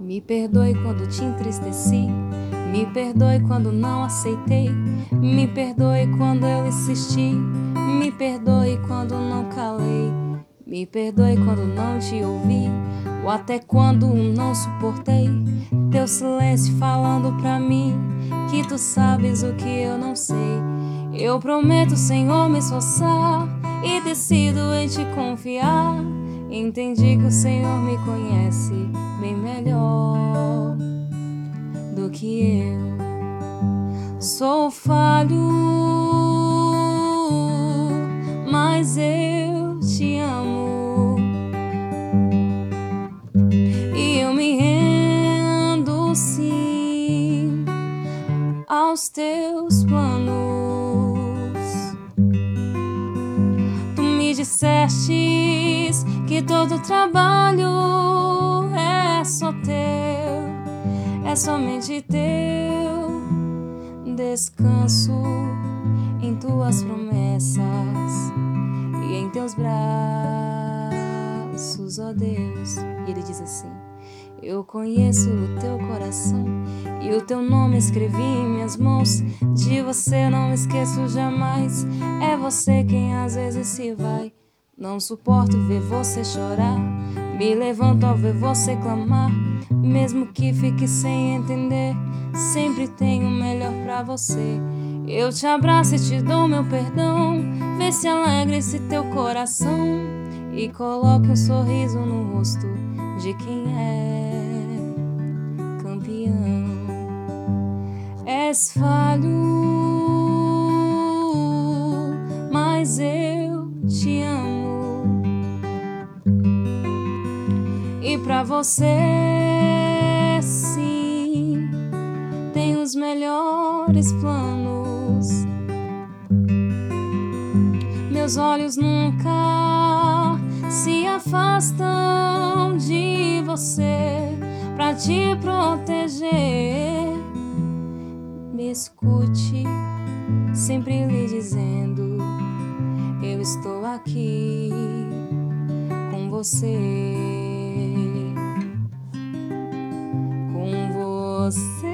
Me perdoe quando te entristeci. Me perdoe quando não aceitei. Me perdoe quando eu insisti. Me perdoe quando não calei. Me perdoe quando não te ouvi. Ou até quando não suportei. Teu silêncio falando pra mim que tu sabes o que eu não sei. Eu prometo, Senhor, me esforçar e decido em te confiar. Entendi que o Senhor me conhece bem melhor do que eu. Sou falho, mas eu te amo. E eu me rendo sim aos teus que todo trabalho é só teu, é somente teu. Descanso em tuas promessas e em teus braços, ó Deus. E ele diz assim: Eu conheço o teu coração e o teu nome escrevi em minhas mãos. De você não esqueço jamais. É você quem às vezes se vai. Não suporto ver você chorar. Me levanto ao ver você clamar. Mesmo que fique sem entender, sempre tenho o melhor pra você. Eu te abraço e te dou meu perdão. Vê se alegre esse teu coração e coloque um sorriso no rosto de quem é campeão. És falho, E pra você, sim, tem os melhores planos. Meus olhos nunca se afastam de você pra te proteger. Me escute, sempre lhe dizendo: Eu estou aqui com você. Você.